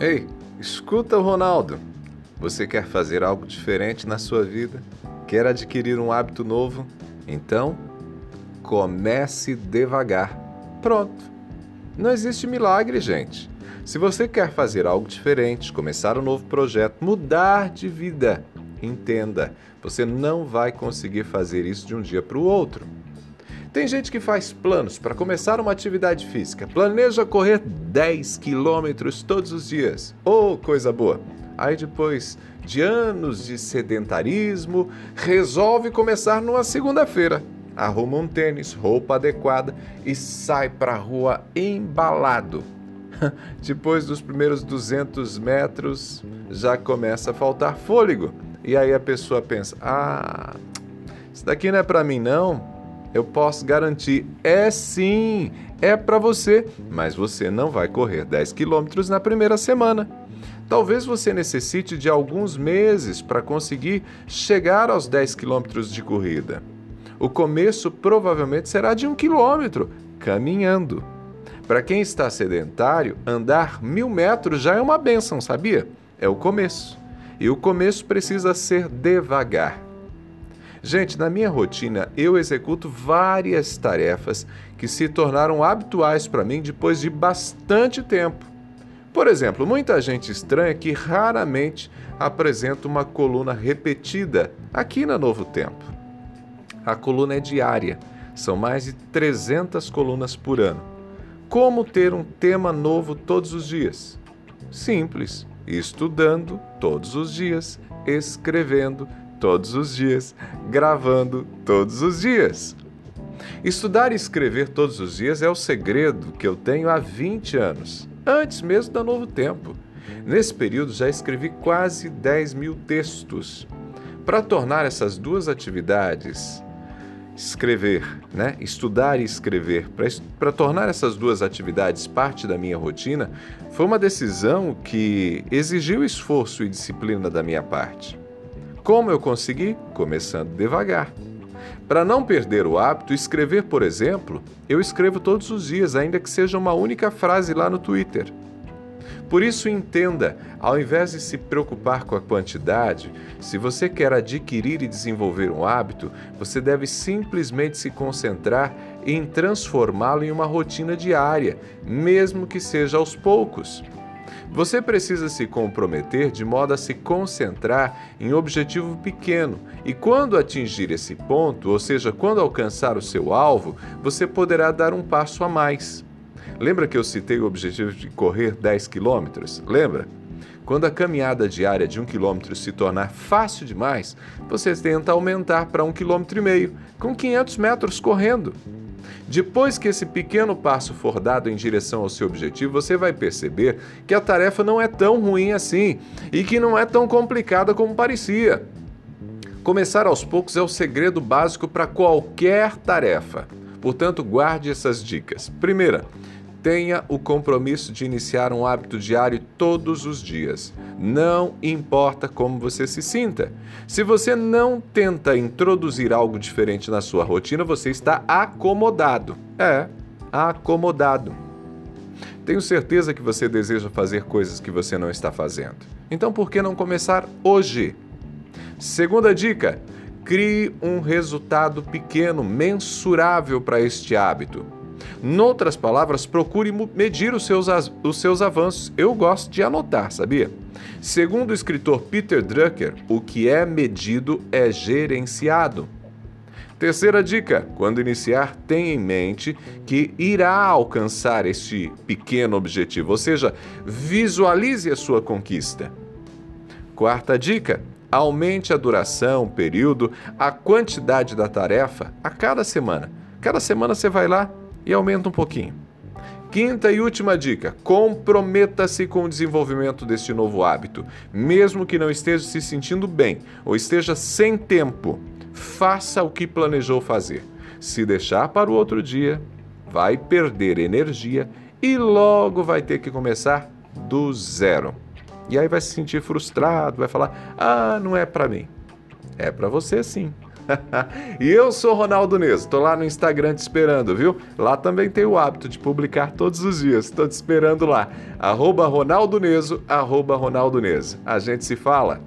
Ei, escuta Ronaldo. Você quer fazer algo diferente na sua vida? Quer adquirir um hábito novo? Então, comece devagar. Pronto. Não existe milagre, gente. Se você quer fazer algo diferente, começar um novo projeto, mudar de vida, entenda, você não vai conseguir fazer isso de um dia para o outro. Tem gente que faz planos para começar uma atividade física, planeja correr 10 quilômetros todos os dias. Oh, coisa boa! Aí depois de anos de sedentarismo, resolve começar numa segunda-feira. Arruma um tênis, roupa adequada e sai para a rua embalado. Depois dos primeiros 200 metros, já começa a faltar fôlego. E aí a pessoa pensa: ah, isso daqui não é para mim, não eu posso garantir, é sim, é para você, mas você não vai correr 10 quilômetros na primeira semana. Talvez você necessite de alguns meses para conseguir chegar aos 10 quilômetros de corrida. O começo provavelmente será de um quilômetro, caminhando. Para quem está sedentário, andar mil metros já é uma benção, sabia? É o começo. E o começo precisa ser devagar. Gente, na minha rotina eu executo várias tarefas que se tornaram habituais para mim depois de bastante tempo. Por exemplo, muita gente estranha que raramente apresenta uma coluna repetida aqui na Novo Tempo. A coluna é diária, são mais de 300 colunas por ano. Como ter um tema novo todos os dias? Simples, estudando todos os dias, escrevendo todos os dias, gravando todos os dias. Estudar e escrever todos os dias é o segredo que eu tenho há 20 anos, antes mesmo da Novo Tempo. Nesse período já escrevi quase 10 mil textos. Para tornar essas duas atividades, escrever, né? estudar e escrever, para tornar essas duas atividades parte da minha rotina, foi uma decisão que exigiu esforço e disciplina da minha parte. Como eu consegui? Começando devagar. Para não perder o hábito, escrever, por exemplo, eu escrevo todos os dias, ainda que seja uma única frase lá no Twitter. Por isso, entenda: ao invés de se preocupar com a quantidade, se você quer adquirir e desenvolver um hábito, você deve simplesmente se concentrar em transformá-lo em uma rotina diária, mesmo que seja aos poucos. Você precisa se comprometer de modo a se concentrar em objetivo pequeno, e quando atingir esse ponto, ou seja, quando alcançar o seu alvo, você poderá dar um passo a mais. Lembra que eu citei o objetivo de correr 10 quilômetros? Lembra? Quando a caminhada diária de um quilômetro se tornar fácil demais, você tenta aumentar para um quilômetro e meio, com 500 metros correndo. Depois que esse pequeno passo for dado em direção ao seu objetivo, você vai perceber que a tarefa não é tão ruim assim e que não é tão complicada como parecia. Começar aos poucos é o segredo básico para qualquer tarefa. Portanto, guarde essas dicas. Primeira, Tenha o compromisso de iniciar um hábito diário todos os dias. Não importa como você se sinta. Se você não tenta introduzir algo diferente na sua rotina, você está acomodado. É, acomodado. Tenho certeza que você deseja fazer coisas que você não está fazendo. Então, por que não começar hoje? Segunda dica: crie um resultado pequeno, mensurável para este hábito. Noutras palavras, procure medir os seus, os seus avanços. Eu gosto de anotar, sabia? Segundo o escritor Peter Drucker, o que é medido é gerenciado. Terceira dica: quando iniciar, tenha em mente que irá alcançar este pequeno objetivo, ou seja, visualize a sua conquista. Quarta dica: aumente a duração, o período, a quantidade da tarefa a cada semana. Cada semana você vai lá, e aumenta um pouquinho. Quinta e última dica: comprometa-se com o desenvolvimento deste novo hábito. Mesmo que não esteja se sentindo bem ou esteja sem tempo, faça o que planejou fazer. Se deixar para o outro dia, vai perder energia e logo vai ter que começar do zero. E aí vai se sentir frustrado, vai falar: "Ah, não é para mim". É para você sim. e eu sou Ronaldo Neso, tô lá no Instagram te esperando, viu? Lá também tem o hábito de publicar todos os dias, tô te esperando lá. Arroba Ronaldo Neso, arroba Ronaldo Neso. A gente se fala.